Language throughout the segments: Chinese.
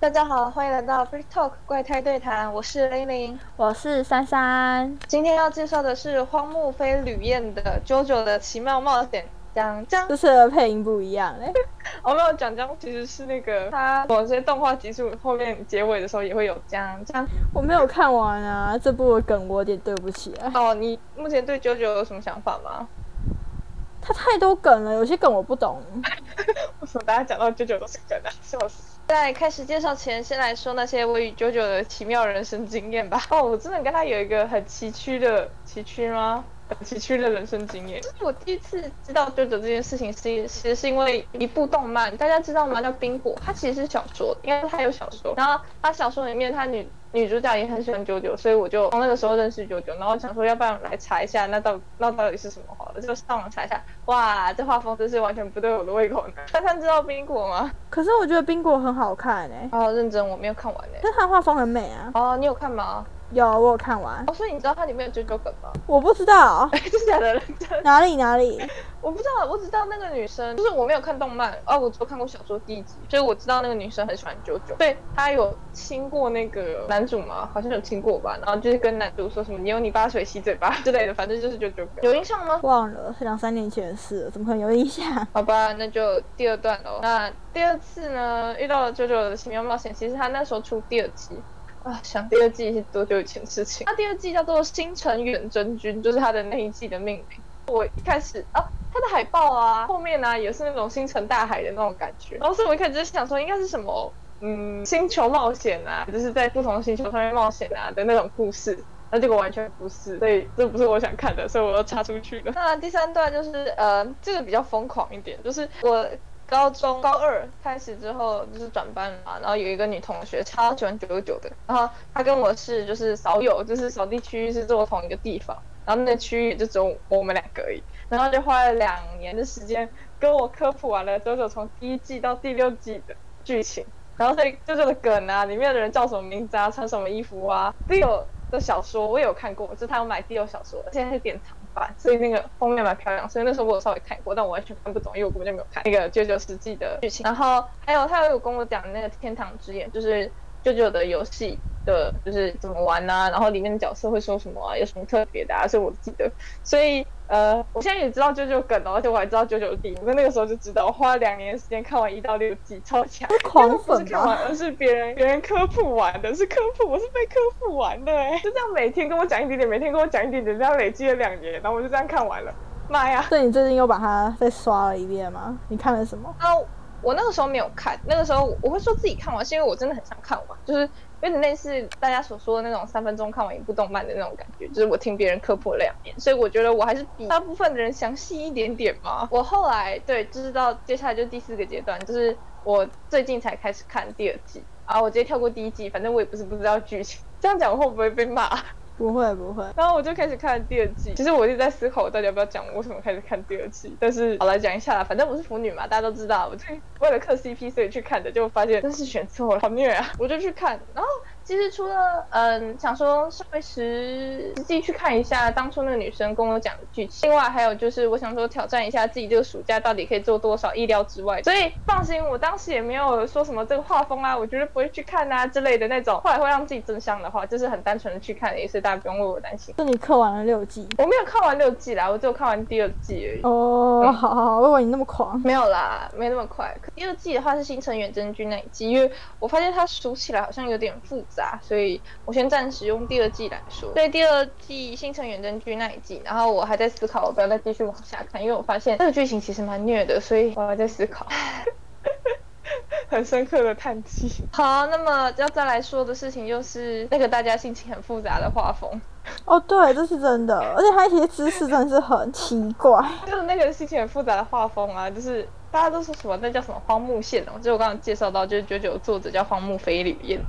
大家好，欢迎来到 Free Talk 怪胎对谈，我是玲玲，我是珊珊。今天要介绍的是荒木飞吕彦的《JoJo 的奇妙冒险》。讲江，这次的配音不一样哎。我 没有讲讲，其实是那个他某些动画集数后面结尾的时候也会有江江。我没有看完啊，这部梗我有点对不起啊。哦，你目前对 JoJo 有什么想法吗？他太多梗了，有些梗我不懂。为什么大家讲到 JoJo 都是梗啊？笑死！在开始介绍前，先来说那些我与九九的奇妙人生经验吧。哦，我真的跟他有一个很崎岖的崎岖吗？很崎岖的人生经验。就是我第一次知道 JoJo 这件事情，是其实是因为一部动漫，大家知道吗？叫《冰火》，它其实是小说，因为它有小说。然后它小说里面，它女女主角也很喜欢九九，所以我就从那个时候认识九九。然后想说，要不然来查一下，那到那到底是什么好了？就上网查一下，哇，这画风真是完全不对我的胃口呢。珊珊知道冰果吗？可是我觉得冰果很好看哎。哦，认真，我没有看完哎。但它画风很美啊。哦，你有看吗？有，我有看完。哦，所以你知道它里面有九九梗吗？我不知道。哎，真的假的？哪里哪里？我不知道，我只知道那个女生，就是我没有看动漫哦，我只有看过小说第一集，所以我知道那个女生很喜欢九九。对，她有亲过那个男主吗？好像有亲过吧。然后就是跟男主说什么“你有你爸水洗嘴巴”之类的，反正就是九九梗。有印象吗？忘了，是两三年前的事，怎么可能有印象？好吧，那就第二段喽。那第二次呢，遇到了九九的奇妙冒险，其实他那时候出第二集。啊，想第二季是多久以前的事情？它第二季叫做《星辰远征军》，就是它的那一季的命名。我一开始啊，它的海报啊，后面呢也是那种星辰大海的那种感觉。然后所以我一开始就想说，应该是什么，嗯，星球冒险啊，就是在不同的星球上面冒险啊的那种故事。那结果完全不是，所以这不是我想看的，所以我又插出去了。那第三段就是呃，这个比较疯狂一点，就是我。高中高二开始之后就是转班嘛，然后有一个女同学超喜欢九九九的，然后她跟我是就是少有，就是扫地区域是坐同一个地方，然后那区域就只有我们两个而已，然后就花了两年的时间跟我科普完了九九从第一季到第六季的剧情，然后所以九九的梗啊，里面的人叫什么名字啊，穿什么衣服啊，第六的小说我也有看过，就是他有买第六小说，现在是典藏。所以那个封面蛮漂亮，所以那时候我有稍微看过，但我完全看不懂，因为我根本就没有看那个《九九世纪》的剧情。然后还有他有跟我讲那个《天堂之眼》，就是九九的游戏。的就是怎么玩呐，然后里面的角色会说什么啊，有什么特别的啊，所以我记得，所以呃，我现在也知道舅舅梗了，而且我还知道九九弟，我在那个时候就知道，我花了两年时间看完一到六季，超强，狂粉不是看完，而是别人别人科普完的，是科普，我是被科普完的哎，就这样每天跟我讲一点点，每天跟我讲一点点，这样累积了两年，然后我就这样看完了，妈呀！对你最近又把它再刷了一遍吗？你看了什么？啊，我那个时候没有看，那个时候我会说自己看完，是因为我真的很想看完，就是。有点类似大家所说的那种三分钟看完一部动漫的那种感觉，就是我听别人科普了两年，所以我觉得我还是比大部分的人详细一点点嘛。我后来对，就是到接下来就第四个阶段，就是我最近才开始看第二季，啊，我直接跳过第一季，反正我也不是不知道剧情，这样讲会不会被骂？不会不会，然后我就开始看第二季。其实我一直在思考，我到底要不要讲为什么开始看第二季。但是好来讲一下啦，反正我是腐女嘛，大家都知道，我就为了磕 CP 所以去看的，就发现真是选错了，好虐啊！我就去看，然后。其实除了嗯，想说稍微实实际去看一下当初那个女生跟我讲的剧情，另外还有就是我想说挑战一下自己这个暑假到底可以做多少意料之外。所以放心，我当时也没有说什么这个画风啊，我绝对不会去看啊之类的那种。后来会让自己真香的话，就是很单纯的去看，也是大家不用为我担心。那你看完了六季？我没有看完六季啦，我只有看完第二季而已。哦，好好好，我以为你那么狂。没有啦，没那么快。第二季的话是星辰远征军那一季，因为我发现它数起来好像有点复杂。所以我先暂时用第二季来说，对第二季《星辰远征剧》那一季，然后我还在思考，我不要再继续往下看，因为我发现这个剧情其实蛮虐的，所以我还在思考，很深刻的叹气。好，那么要再来说的事情就是那个大家心情很复杂的画风。哦，对，这是真的，而且他一些姿势真的是很奇怪，就是那个心情很复杂的画风啊，就是大家都说什么那叫什么荒木线哦，就我刚刚介绍到，就是九九作者叫荒木飞吕彦。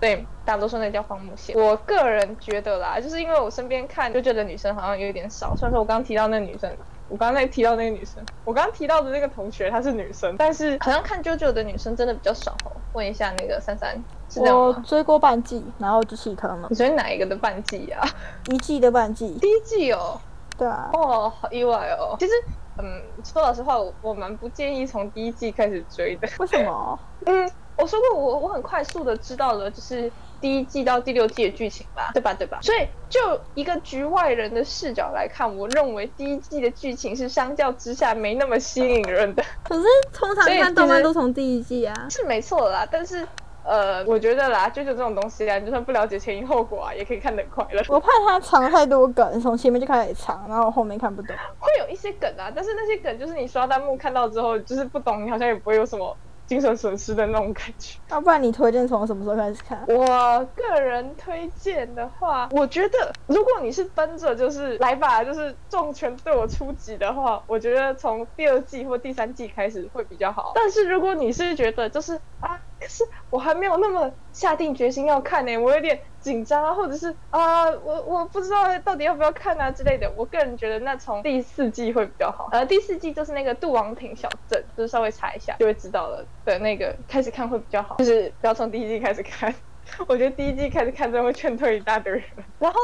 对，大多数那叫荒木线。我个人觉得啦，就是因为我身边看就觉得女生好像有点少。虽然说我刚刚提到那个女生，我刚刚在提到那个女生，我刚刚提到的那个同学她是女生，但是好像看 JoJo 的女生真的比较少哦。问一下那个珊珊，是这样我追过半季，然后就弃坑了。你追哪一个的半季啊？一季的半季。第一季哦。对啊。哦，好意外哦。其实，嗯，说老实话，我我蛮不建议从第一季开始追的。为什么？嗯。我说过我我很快速的知道了，就是第一季到第六季的剧情吧，对吧？对吧？所以就一个局外人的视角来看，我认为第一季的剧情是相较之下没那么吸引人的，可是通常看动漫都从第一季啊，是没错啦。但是呃，我觉得啦，就就这种东西啊，你就算不了解前因后果啊，也可以看得快乐。我怕他藏太多梗，从前面就开始藏，然后后面看不懂。会有一些梗啊，但是那些梗就是你刷弹幕看到之后，就是不懂，你好像也不会有什么。精神损失的那种感觉。要 不然你推荐从什么时候开始看？我个人推荐的话，我觉得如果你是奔着就是来吧，就是重拳对我出击的话，我觉得从第二季或第三季开始会比较好。但是如果你是觉得就是啊，可是我还没有那么下定决心要看呢，我有点。紧张啊，或者是啊，我我不知道到底要不要看啊之类的。我个人觉得那从第四季会比较好。呃，第四季就是那个杜王庭小镇，就是稍微查一下就会知道了的那个开始看会比较好，就是不要从第一季开始看。我觉得第一季开始看真的会劝退一大堆人。然后。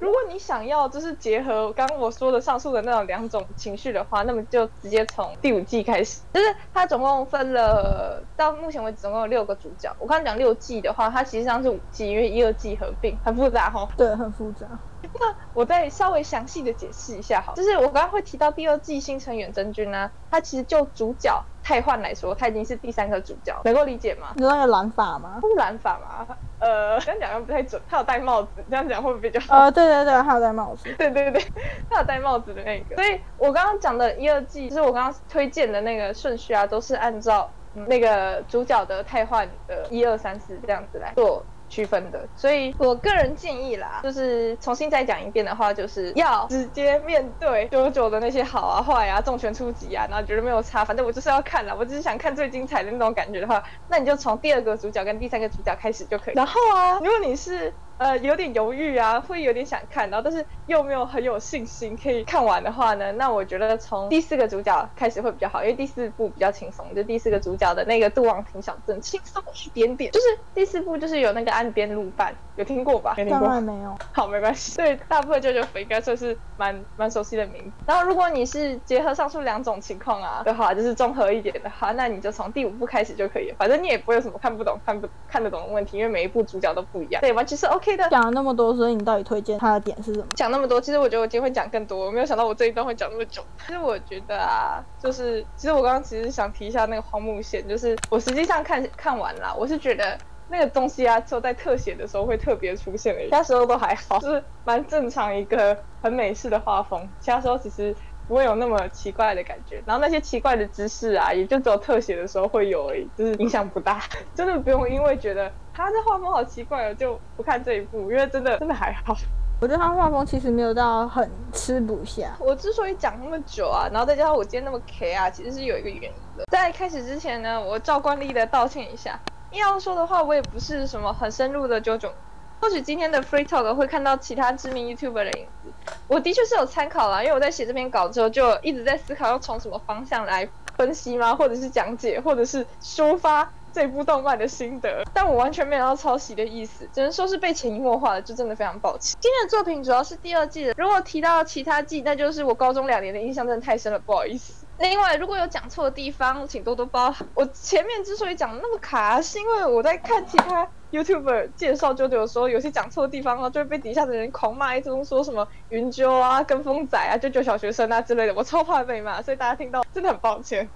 如果你想要就是结合刚刚我说的上述的那种两种情绪的话，那么就直接从第五季开始。就是它总共分了到目前为止总共有六个主角。我刚刚讲六季的话，它实际上是五季，因为一二季合并，很复杂哈。对，很复杂。那我再稍微详细的解释一下，好，就是我刚刚会提到第二季新成远征军呢，它其实就主角太焕来说，他已经是第三个主角，能够理解吗？你说那个蓝发吗？不是蓝发吗？呃，这样讲又不太准，他有戴帽子，这样讲会不会比较好？呃，对对对，他有戴帽子，对对对，他有戴帽子的那个。所以我刚刚讲的一二季，就是我刚刚推荐的那个顺序啊，都是按照那个主角的太换的一二三四这样子来做。区分的，所以我个人建议啦，就是重新再讲一遍的话，就是要直接面对九九的那些好啊坏啊，重拳出击啊，然后觉得没有差，反正我就是要看了，我只是想看最精彩的那种感觉的话，那你就从第二个主角跟第三个主角开始就可以。然后啊，如果你是。呃，有点犹豫啊，会有点想看，然后但是又没有很有信心可以看完的话呢，那我觉得从第四个主角开始会比较好，因为第四部比较轻松，就第四个主角的那个杜王亭小镇轻松一点点，就是第四部就是有那个岸边路伴，有听过吧？没听过，没有。好，没关系。对，大部分舅舅粉应该算是蛮蛮熟悉的名字。然后如果你是结合上述两种情况啊的话，就是综合一点的话，那你就从第五部开始就可以了。反正你也不会有什么看不懂、看不看得懂的问题，因为每一部主角都不一样。对，完全是 OK 的。讲了那么多。所以你到底推荐他的点是什么？讲那么多，其实我觉得我今天会讲更多。我没有想到我这一段会讲那么久。其实我觉得啊，就是其实我刚刚其实想提一下那个荒木线，就是我实际上看看完了，我是觉得那个东西啊，就在特写的时候会特别出现而已，其他时候都还好，就是蛮正常一个很美式的画风。其他时候其实不会有那么奇怪的感觉。然后那些奇怪的姿势啊，也就只有特写的时候会有而已，就是影响不大，真的不用因为觉得。他这画风好奇怪哦，就不看这一部，因为真的真的还好。我觉得他画风其实没有到很吃不下。我之所以讲那么久啊，然后再加上我今天那么 K 啊，其实是有一个原因的。在开始之前呢，我照惯例的道歉一下。要说的话，我也不是什么很深入的九种。或许今天的 Free Talk 会看到其他知名 YouTuber 的影子。我的确是有参考啦，因为我在写这篇稿之后，就一直在思考要从什么方向来分析吗？或者是讲解，或者是抒发。这部动漫的心得，但我完全没有要抄袭的意思，只能说是被潜移默化的，就真的非常抱歉。今天的作品主要是第二季的，如果提到其他季，那就是我高中两年的印象真的太深了，不好意思。另外，如果有讲错的地方，请多多包涵。我前面之所以讲那么卡，是因为我在看其他 YouTuber 介绍九九的时候，有些讲错的地方啊，就会被底下的人狂骂一通，说什么云啾啊、跟风仔啊、啾啾小学生啊之类的，我超怕被骂，所以大家听到真的很抱歉。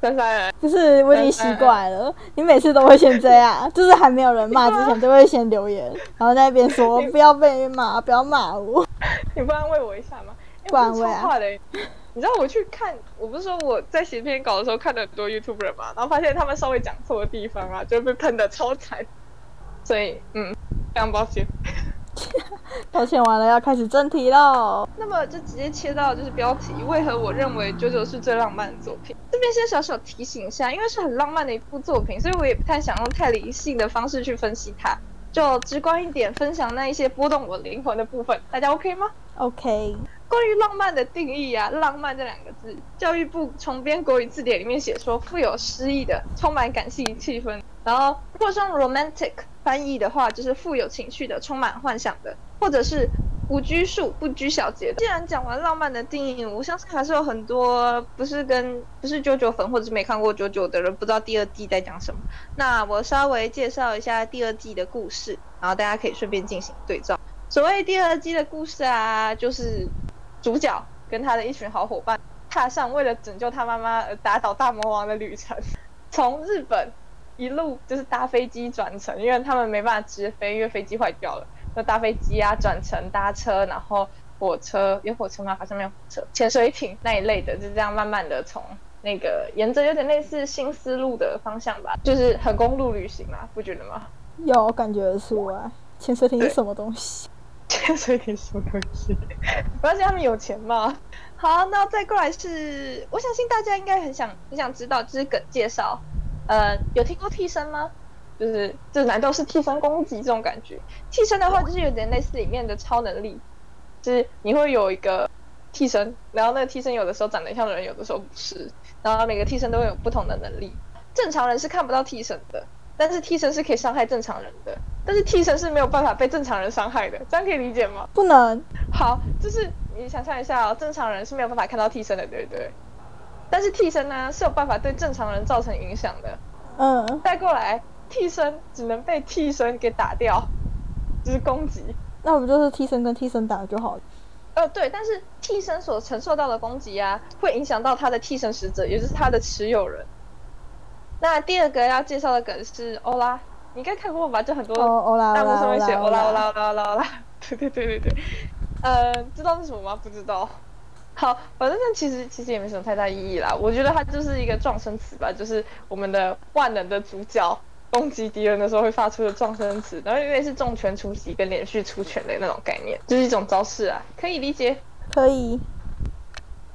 三三，不是我已经习惯了，你每次都会先这样，就是还没有人骂之前，都会先留言，然后在那边说 不要被骂，不要骂我。你不安慰我一下吗？不安慰啊。你知道我去看，我不是说我在写篇稿的时候看了很多 YouTuber 嘛，然后发现他们稍微讲错的地方啊，就被喷的超惨，所以嗯，非常抱歉。道歉完了，要开始正题喽。那么就直接切到就是标题，为何我认为《九九》是最浪漫的作品？这边先小小提醒一下，因为是很浪漫的一部作品，所以我也不太想用太理性的方式去分析它，就直观一点，分享那一些波动我灵魂的部分。大家 OK 吗？OK。关于浪漫的定义啊，浪漫这两个字，教育部重编国语字典里面写说，富有诗意的，充满感性气氛。然后，如果用 romantic 翻译的话，就是富有情绪的，充满幻想的，或者是不拘束、不拘小节。既然讲完浪漫的定义，我相信还是有很多不是跟不是九九粉或者是没看过九九的人不知道第二季在讲什么。那我稍微介绍一下第二季的故事，然后大家可以顺便进行对照。所谓第二季的故事啊，就是主角跟他的一群好伙伴踏上为了拯救他妈妈而打倒大魔王的旅程，从日本一路就是搭飞机转乘，因为他们没办法直飞，因为飞机坏掉了。就搭飞机啊，转乘搭车，然后火车有火车吗？好像没有火车。潜水艇那一类的，就这样慢慢的从那个沿着有点类似新丝路的方向吧，就是很公路旅行嘛，不觉得吗？有感觉得出来。潜水艇是什么东西？潜水艇什么东西？不要信他们有钱嘛。好，那再过来是，我相信大家应该很想很想知道，就是梗介绍。呃，有听过替身吗？就是这难道是替身攻击这种感觉？替身的话就是有点类似里面的超能力，就是你会有一个替身，然后那个替身有的时候长得像人，有的时候不是，然后每个替身都会有不同的能力。正常人是看不到替身的，但是替身是可以伤害正常人的，但是替身是没有办法被正常人伤害的，这样可以理解吗？不能。好，就是你想象一下哦，正常人是没有办法看到替身的，对不对？但是替身呢是有办法对正常人造成影响的。嗯。带过来。替身只能被替身给打掉，就是攻击。那我们就是替身跟替身打就好了？呃，对，但是替身所承受到的攻击啊，会影响到他的替身使者，也就是他的持有人。那第二个要介绍的梗是欧拉，你应该看过吧？就很多弹幕上面写欧拉欧拉欧拉欧拉欧拉，对对对对对。呃，知道是什么吗？不知道。好，反正那其实其实也没什么太大意义啦。我觉得它就是一个撞声词吧，就是我们的万能的主角。攻击敌人的时候会发出的撞声词，然后因为是重拳出击跟连续出拳的那种概念，就是一种招式啊，可以理解。可以。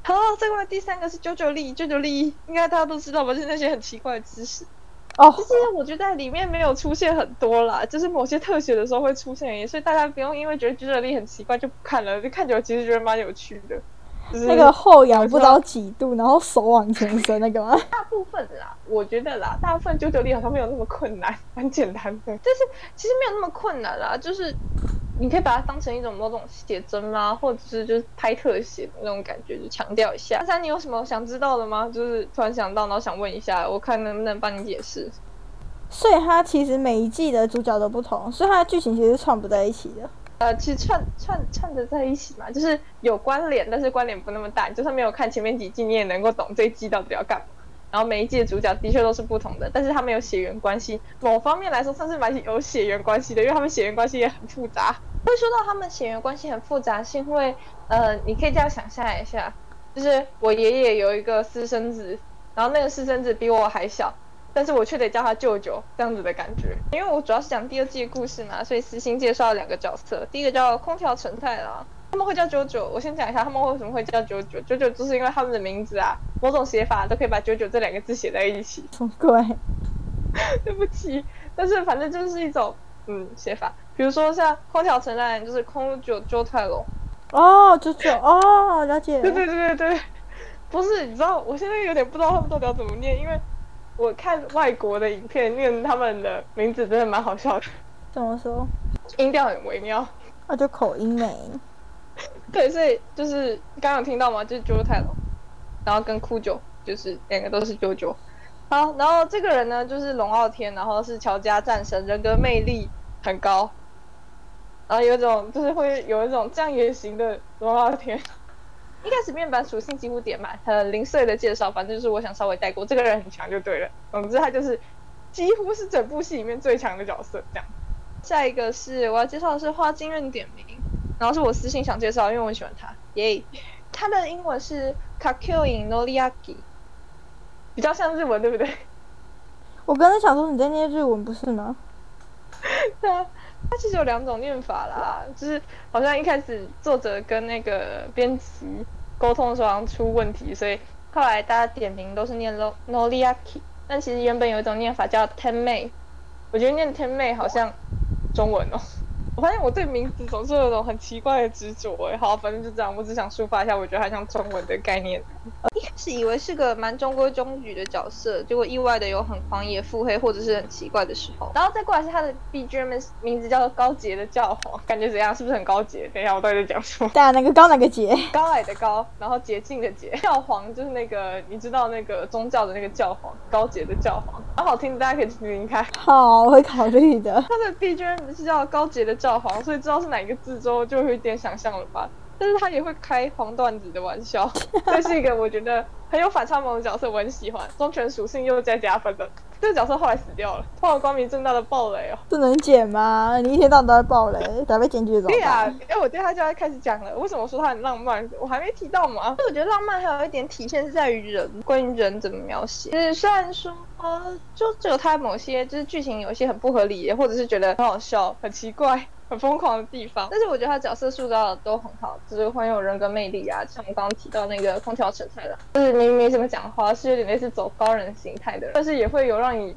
好，再过来第三个是九九力，九九力应该大家都知道吧？就是那些很奇怪的知识。哦。其实我觉得在里面没有出现很多啦，就是某些特写的时候会出现，所以大家不用因为觉得九九力很奇怪就不看了，就看久了其实觉得蛮有趣的。那个后仰不知道几度，然后手往前伸那个吗？大部分啦，我觉得啦，大部分九九力好像没有那么困难，蛮简单的。但是其实没有那么困难啦，就是你可以把它当成一种某种写真啦，或者是就是拍特写那种感觉，就强调一下。珊珊，你有什么想知道的吗？就是突然想到，然后想问一下，我看能不能帮你解释。所以它其实每一季的主角都不同，所以它的剧情其实串不在一起的。呃，其实串串串着在一起嘛，就是有关联，但是关联不那么大。就算没有看前面几季，你也能够懂这一季到底要干嘛。然后每一季的主角的确都是不同的，但是他们有血缘关系，某方面来说算是蛮有血缘关系的，因为他们血缘关系也很复杂。会说到他们血缘关系很复杂，是因为呃，你可以这样想象一下，就是我爷爷有一个私生子，然后那个私生子比我还小。但是我却得叫他舅舅这样子的感觉，因为我主要是讲第二季的故事嘛，所以私心介绍了两个角色，第一个叫空调陈太郎，他们会叫九九，我先讲一下他们为什么会叫九九，九九就是因为他们的名字啊，某种写法都可以把九九这两个字写在一起。什么鬼？对不起，但是反正就是一种嗯写法，比如说像空调陈太郎就是空九九太郎，哦，九九哦，了解。对对对对对，不是，你知道我现在有点不知道他们到底要怎么念，因为。我看外国的影片，念他们的名字真的蛮好笑的。怎么说？音调很微妙。那就口音没。对，所以就是刚刚听到吗？就是 JoJo 太郎，然后跟酷九就是两个都是 JoJo。好，然后这个人呢就是龙傲天，然后是乔家战神，人格魅力很高，然后有一种就是会有一种这样也行的龙傲天。一开始面板属性几乎点满，很零碎的介绍，反正就是我想稍微带过，这个人很强就对了。总之他就是几乎是整部戏里面最强的角色。这样，下一个是我要介绍的是花金润点名，然后是我私信想介绍，因为我很喜欢他。耶，他的英文是 Kakyoin Noriaki，比较像日文，对不对？我刚才想说你在念日文不是吗？对啊。它其实有两种念法啦，就是好像一开始作者跟那个编辑沟通的时候好像出问题，所以后来大家点名都是念 no n o l i a k i 但其实原本有一种念法叫 ten mei，我觉得念 ten mei 好像中文哦，我发现我对名字总是有种很奇怪的执着哎。好，反正就这样，我只想抒发一下，我觉得它像中文的概念。一开始以为是个蛮中规中矩的角色，结果意外的有很狂野、腹黑或者是很奇怪的时候。然后再过来是他的 BGM 名字叫做高洁的教皇，感觉怎样？是不是很高洁？等一下，我到底在讲什么？对啊，那个高哪个洁？高矮的高，然后洁净的洁。教皇就是那个你知道那个宗教的那个教皇，高洁的教皇，蛮好听，大家可以听听看。好，我会考虑的。他的 BGM 是叫高洁的教皇，所以知道是哪一个字之后，就会有点想象了吧。但是他也会开黄段子的玩笑，这是一个我觉得很有反差萌的角色，我很喜欢。忠犬属性又在加分的，这个角色后来死掉了，突然光明正大的暴雷哦。这能剪吗？你一天到晚都在暴雷，咋被剪辑走？对啊，因为我对他就要开始讲了。为什么说他很浪漫？我还没提到嘛。我觉得浪漫还有一点体现是在于人，关于人怎么描写。就是虽然说，呃，就只有他某些就是剧情有一些很不合理，或者是觉得很好笑、很奇怪。很疯狂的地方，但是我觉得他角色塑造的都很好，就是很有人格魅力啊。像我们刚刚提到那个空调陈太郎，就是明明没怎么讲话，是有点类似走高人形态的，但是也会有让你。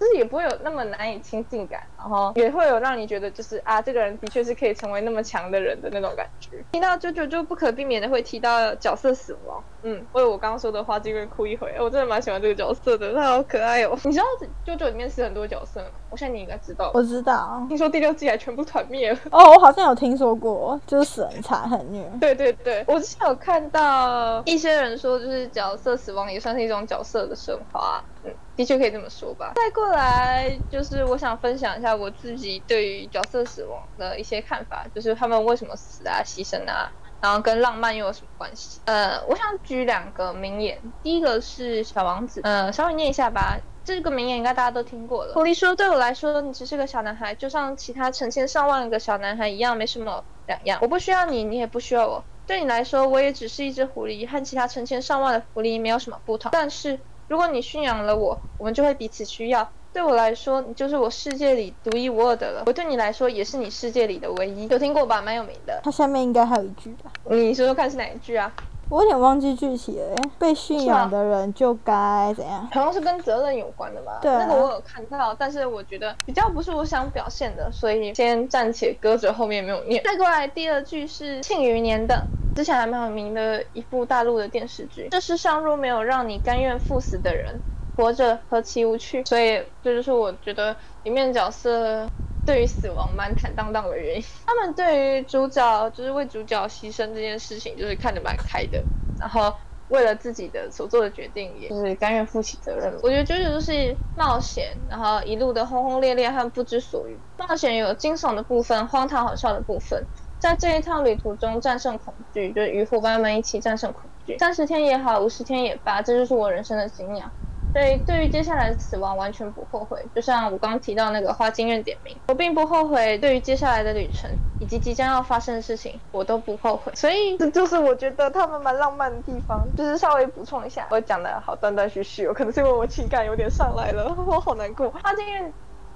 就是也不会有那么难以亲近感，然后也会有让你觉得就是啊，这个人的确是可以成为那么强的人的那种感觉。听到舅舅就不可避免的会提到角色死亡，嗯，为我刚刚说的话，这边哭一回。我真的蛮喜欢这个角色的，他好可爱哦。你知道舅舅里面是很多角色吗？我相信你应该知道。我知道。听说第六季还全部团灭了。哦，我好像有听说过，就是死很惨很虐。对对对，我之前有看到一些人说，就是角色死亡也算是一种角色的升华。嗯，的确可以这么说吧。再过来就是我想分享一下我自己对于角色死亡的一些看法，就是他们为什么死啊、牺牲啊，然后跟浪漫又有什么关系？呃，我想举两个名言，第一个是小王子，呃，稍微念一下吧。这个名言应该大家都听过了。狐狸说：“对我来说，你只是个小男孩，就像其他成千上万个小男孩一样，没什么两样。我不需要你，你也不需要我。对你来说，我也只是一只狐狸，和其他成千上万的狐狸没有什么不同。但是。”如果你驯养了我，我们就会彼此需要。对我来说，你就是我世界里独一无二的了。我对你来说，也是你世界里的唯一。有听过吧？蛮有名的。它下面应该还有一句吧？你说说看是哪一句啊？我有点忘记具体了。被驯养的人就该怎样？好像是跟责任有关的吧？对，那个我有看到，但是我觉得比较不是我想表现的，所以先暂且搁着，后面没有念。再过来第二句是《庆余年》的。之前还蛮有名的一部大陆的电视剧。这世上若没有让你甘愿赴死的人，活着何其无趣。所以这就是我觉得里面角色对于死亡蛮坦荡荡的原因。他们对于主角就是为主角牺牲这件事情，就是看得蛮开的。然后为了自己的所做的决定，也就是甘愿负起责任。我觉得就是就是冒险，然后一路的轰轰烈烈和不知所云。冒险有惊悚的部分，荒唐好笑的部分。在这一趟旅途中战胜恐惧，就是与伙伴们一起战胜恐惧。三十天也好，五十天也罢，这就是我人生的信仰。对，对于接下来的死亡完全不后悔。就像我刚刚提到那个花金院点名，我并不后悔。对于接下来的旅程以及即将要发生的事情，我都不后悔。所以这就是我觉得他们蛮浪漫的地方。就是稍微补充一下，我讲的好断断续续，有可能是因为我情感有点上来了，我好难过。花金院。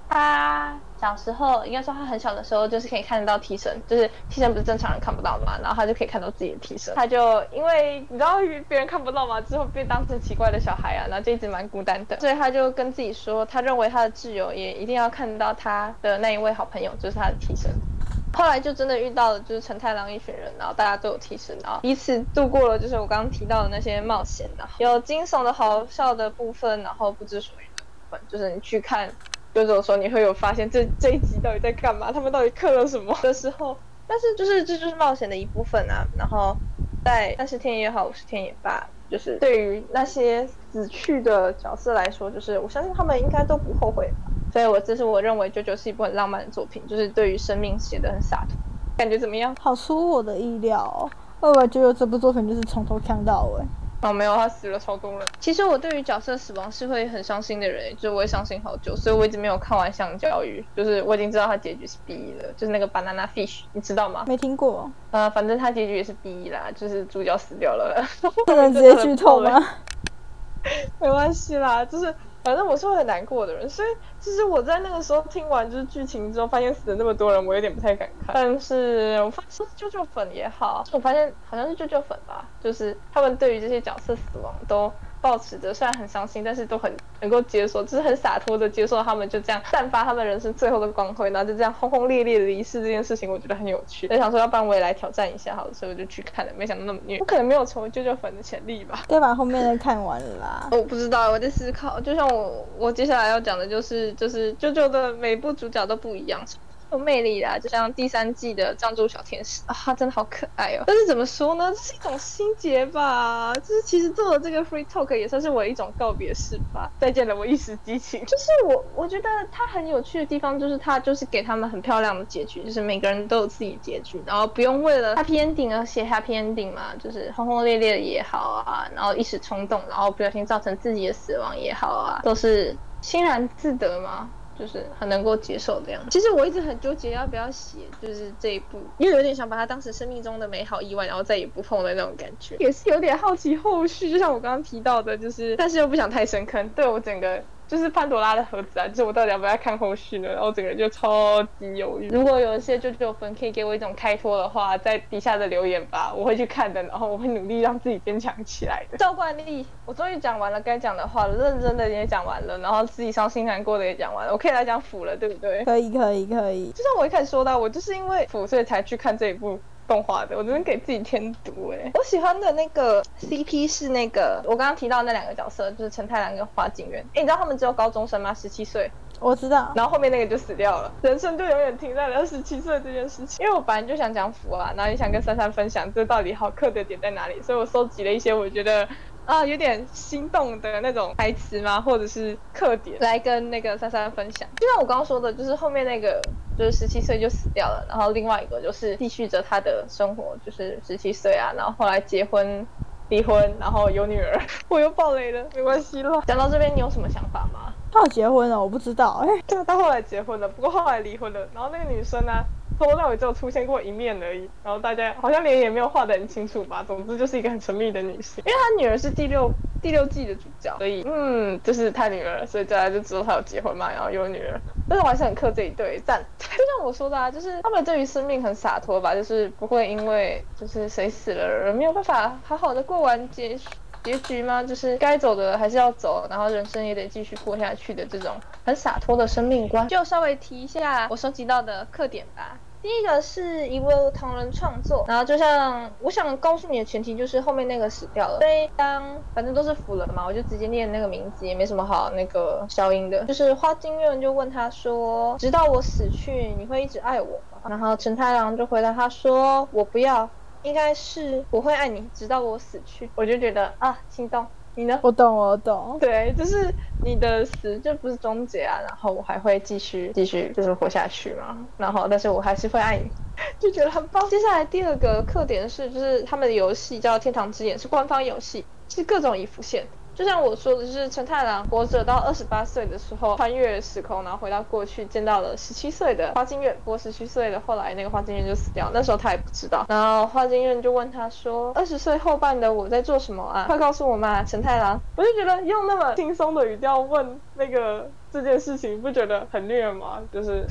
他小时候，应该说他很小的时候，就是可以看得到替身，就是替身不是正常人看不到的嘛，然后他就可以看到自己的替身。他就因为你知道别人看不到嘛，之后被当成奇怪的小孩啊，然后就一直蛮孤单的，所以他就跟自己说，他认为他的挚友也一定要看到他的那一位好朋友，就是他的替身。后来就真的遇到了，就是陈太郎一群人，然后大家都有替身，然后彼此度过了，就是我刚刚提到的那些冒险然后，有惊悚的好笑的部分，然后不知所云的部分，就是你去看。就这种时候，你会有发现这这一集到底在干嘛？他们到底刻了什么的时候？但是就是这就是冒险的一部分啊。然后在三十天也好，五十天也罢，就是对于那些死去的角色来说，就是我相信他们应该都不后悔。所以，我这是我认为《九九》是一部很浪漫的作品，就是对于生命写的很洒脱。感觉怎么样？好出我的意料。我以为《九九》这部作品就是从头看到尾。哦，没有，他死了超多人。其实我对于角色死亡是会很伤心的人，就是我会伤心好久，所以我一直没有看完《香蕉鱼》，就是我已经知道他结局是 B 了，就是那个 Banana Fish，你知道吗？没听过。呃，反正他结局也是 B 啦，就是主角死掉了。不能直接剧透吗？没关系啦，就是。反正我是会很难过的人，所以其实我在那个时候听完就是剧情之后，发现死了那么多人，我有点不太敢看。但是我发现舅舅粉也好，我发现好像是舅舅粉吧，就是他们对于这些角色死亡都抱持着虽然很伤心，但是都很能够接受，就是很洒脱的接受他们就这样散发他们人生最后的光辉，然后就这样轰轰烈烈的离世这件事情，我觉得很有趣。就想说，要不然我也来挑战一下好了，所以我就去看了，没想到那么虐，我可能没有成为舅舅粉的潜力吧。对吧？后面的看完了啦。我不知道，我在思考。就像我，我接下来要讲的就是，就是舅舅的每部主角都不一样。有魅力啦，就像第三季的藏族小天使啊，他真的好可爱哦。但是怎么说呢，这是一种心结吧。就是其实做了这个 free talk 也算是我一种告别式吧。再见了，我一时激情。就是我，我觉得他很有趣的地方，就是他就是给他们很漂亮的结局，就是每个人都有自己结局，然后不用为了 happy ending 而写 happy ending 嘛，就是轰轰烈烈也好啊，然后一时冲动，然后不小心造成自己的死亡也好啊，都是欣然自得嘛。就是很能够接受的样子。其实我一直很纠结要不要写，就是这一部，因为有点想把它当成生命中的美好意外，然后再也不碰的那种感觉。也是有点好奇后续，就像我刚刚提到的，就是，但是又不想太深坑，对我整个。就是潘多拉的盒子啊！就是我到底要不要看后续呢？然后整个人就超级犹豫。如果有一些舅舅粉可以给我一种开脱的话，在底下的留言吧，我会去看的。然后我会努力让自己坚强起来的。照惯例，我终于讲完了该讲的话了，认真的也讲完了，然后自己伤心难过的也讲完了，我可以来讲腐了，对不对？可以，可以，可以。就像我一开始说到，我就是因为腐，所以才去看这一部。动画的，我真的给自己添堵哎。我喜欢的那个 CP 是那个我刚刚提到那两个角色，就是陈太郎跟花景元。哎，你知道他们只有高中生吗？十七岁。我知道。然后后面那个就死掉了，人生就永远停在了十七岁这件事情。因为我本来就想讲福啊，然后也想跟珊珊分享这到底好刻的点在哪里，所以我收集了一些我觉得。啊，有点心动的那种台词吗？或者是特点来跟那个珊珊分享？就像我刚刚说的，就是后面那个就是十七岁就死掉了，然后另外一个就是继续着他的生活，就是十七岁啊，然后后来结婚、离婚，然后有女儿。我又爆雷了，没关系了。讲到这边，你有什么想法吗？他要结婚了，我不知道。哎，对，他后来结婚了，不过后来离婚了。然后那个女生呢？从头到尾只有出现过一面而已，然后大家好像脸也没有画得很清楚吧。总之就是一个很神秘的女性，因为她女儿是第六第六季的主角，所以嗯，就是她女儿，所以大家就知道她有结婚嘛，然后有女儿。但是我还是很克这一对，但。就像我说的啊，就是他们对于生命很洒脱吧，就是不会因为就是谁死了而没有办法好好的过完结结局吗？就是该走的还是要走，然后人生也得继续过下去的这种很洒脱的生命观。就稍微提一下我收集到的课点吧。第一个是一位唐人创作，然后就像我想告诉你的前提就是后面那个死掉了，所以当反正都是腐人嘛，我就直接念那个名字，也没什么好那个消音的。就是花金月就问他说：“直到我死去，你会一直爱我吗？”然后陈太郎就回答他说：“我不要，应该是我会爱你，直到我死去。”我就觉得啊，心动。你呢？我懂，我懂。对，就是你的死就不是终结啊，然后我还会继续继续就是活下去嘛，然后但是我还是会爱你，就觉得很棒。接下来第二个课点是，就是他们的游戏叫《天堂之眼》，是官方游戏，是各种已浮现。就像我说的，就是陈太郎活着到二十八岁的时候，穿越时空，然后回到过去，见到了十七岁的花金院。不过十七岁的后来那个花金院就死掉，那时候他也不知道。然后花金院就问他说：“二十岁后半的我在做什么啊？快告诉我嘛，陈太郎。”我就觉得用那么轻松的语调问那个这件事情，不觉得很虐吗？就是。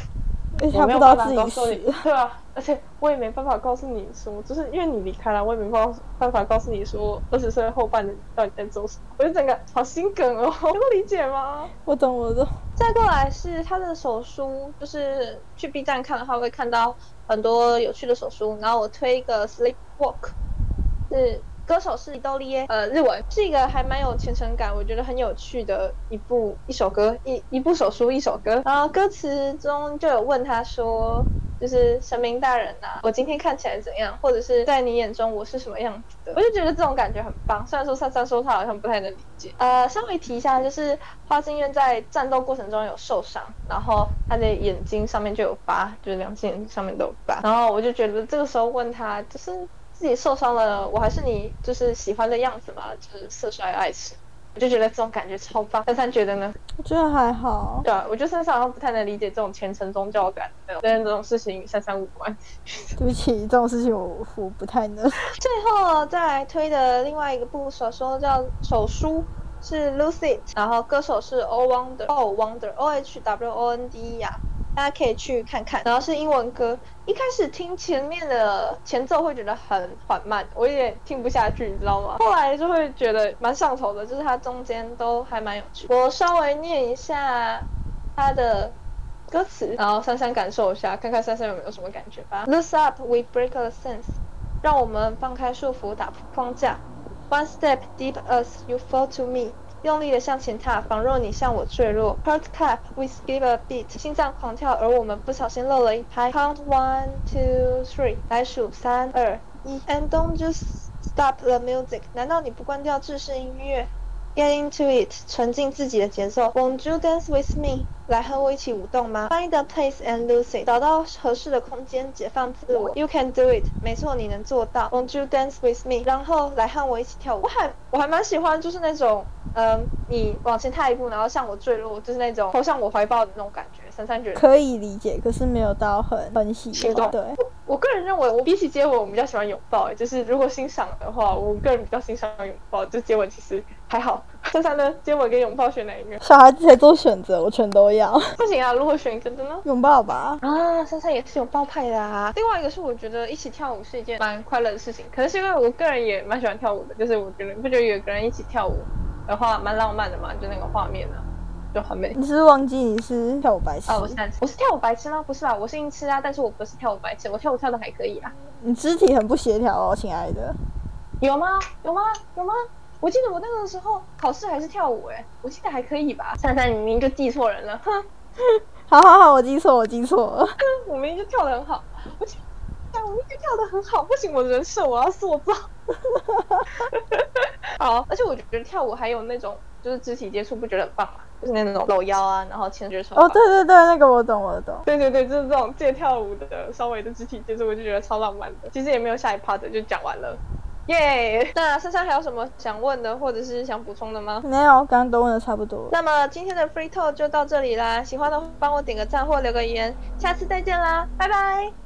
我没有办法告诉你，对啊，而且我也没办法告诉你说，就是因为你离开了，我也没办法办法告诉你说，二十岁后半到底在做什么。我就整个好心梗哦，能够理解吗？我懂，我懂。再过来是他的手书，就是去 B 站看的话会看到很多有趣的手书，然后我推一个 Sleep Walk，是。歌手是伊豆利耶，呃，日文是一个还蛮有虔诚感，我觉得很有趣的一部一首歌，一一部手书一首歌。然后歌词中就有问他说，就是神明大人呐，我今天看起来怎样？或者是在你眼中我是什么样子的？我就觉得这种感觉很棒。虽然说珊珊说他好像不太能理解。呃，稍微提一下，就是花京院在战斗过程中有受伤，然后他的眼睛上面就有疤，就是两只眼睛上面都有疤。然后我就觉得这个时候问他，就是。自己受伤了，我还是你就是喜欢的样子嘛，就是色衰爱弛，我就觉得这种感觉超棒。珊珊觉得呢？我觉得还好。对啊，我觉得珊珊好像不太能理解这种虔诚宗教感，但这种事情与珊珊无关。对不起，这种事情我我不太能。最后再来推的另外一个部小说叫手书，是 Lucid，然后歌手是 O Wonder，O Wonder，O H W O N D E 呀。大家可以去看看。然后是英文歌，一开始听前面的前奏会觉得很缓慢，我有点听不下去，你知道吗？后来就会觉得蛮上头的，就是它中间都还蛮有趣。我稍微念一下它的。歌词，然后珊珊感受一下，看看珊珊有没有什么感觉吧。Loose up, we break the sense，让我们放开束缚，打破框架。One step deep as you fall to me，用力的向前踏，仿若你向我坠落。Heart clap, we skip a beat，心脏狂跳，而我们不小心漏了一拍。Count one, two, three，来数三二一。And don't just stop the music，难道你不关掉制式音乐？Get into it，沉浸自己的节奏。Won't you dance with me？来和我一起舞动吗？Find a place and lose it，找到合适的空间，解放自我。You can do it，没错，你能做到。Won't you dance with me？然后来和我一起跳舞。我还我还蛮喜欢，就是那种，嗯，你往前踏一步，然后向我坠落，就是那种投向我怀抱的那种感觉。珊珊觉得可以理解，可是没有到很很喜欢。对，我个人认为，我比起接吻，我比较喜欢拥抱。就是如果欣赏的话，我个人比较欣赏拥抱。就接吻其实还好。珊珊呢？接吻跟拥抱选哪一个？小孩子才做选择，我全都要。不行啊！如果选一个的呢？拥抱吧。啊，珊珊也是拥抱派的啊。另外一个是，我觉得一起跳舞是一件蛮快乐的事情。可能是因为我个人也蛮喜欢跳舞的，就是我觉得，不觉得有个人一起跳舞的话蛮浪漫的嘛？就那个画面呢。就很美。你是忘记你是跳舞白痴啊？我是我是跳舞白痴吗？不是吧，我是音痴啊，但是我不是跳舞白痴，我跳舞跳的还可以啊。你肢体很不协调哦，亲爱的。有吗？有吗？有吗？我记得我那个时候考试还是跳舞哎，我记得还可以吧。珊珊，你明明就记错人了。哼，好好好，我记错，我记错 了。我明明就跳的很好，我记，我明明就跳的很好，不行，我人设我要塑造。好，而且我觉得跳舞还有那种就是肢体接触，不觉得很棒吗？就是那种搂腰啊，然后牵着手。哦，对对对，那个我懂，我懂。对对对，就是这种借跳舞的稍微的肢体接触，我就觉得超浪漫的。其实也没有下一 part 就讲完了，耶。那珊珊还有什么想问的，或者是想补充的吗？没有，刚刚都问的差不多。那么今天的 free talk 就到这里啦，喜欢的帮我点个赞或留个言，下次再见啦，拜拜。